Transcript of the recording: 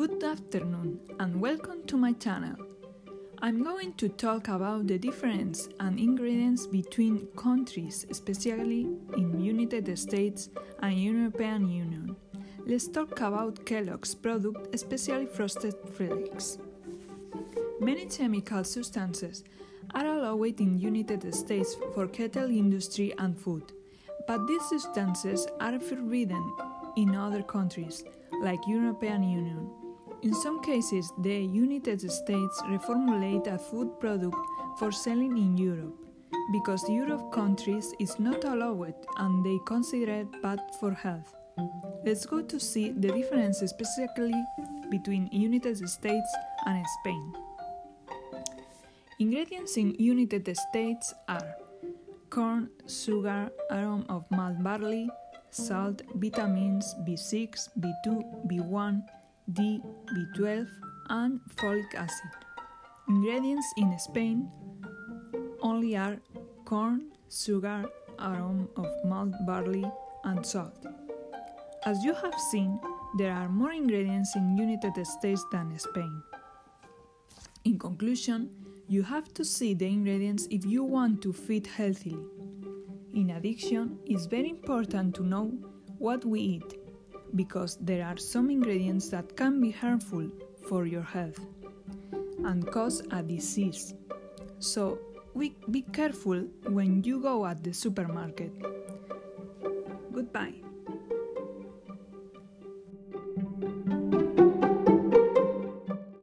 Good afternoon and welcome to my channel. I'm going to talk about the difference and ingredients between countries, especially in United States and European Union. Let's talk about Kellogg's product, especially frosted flakes. Many chemical substances are allowed in United States for cattle industry and food, but these substances are forbidden in other countries like European Union. In some cases, the United States reformulate a food product for selling in Europe because Europe countries is not allowed and they consider it bad for health. Let's go to see the difference specifically between United States and Spain. Ingredients in United States are corn, sugar, aroma of malt barley, salt, vitamins B6, B2, B1, D, B12, and folic acid. Ingredients in Spain only are corn, sugar, aroma of malt barley, and salt. As you have seen, there are more ingredients in United States than Spain. In conclusion, you have to see the ingredients if you want to feed healthily. In addition, it's very important to know what we eat because there are some ingredients that can be harmful for your health and cause a disease. So, we be careful when you go at the supermarket.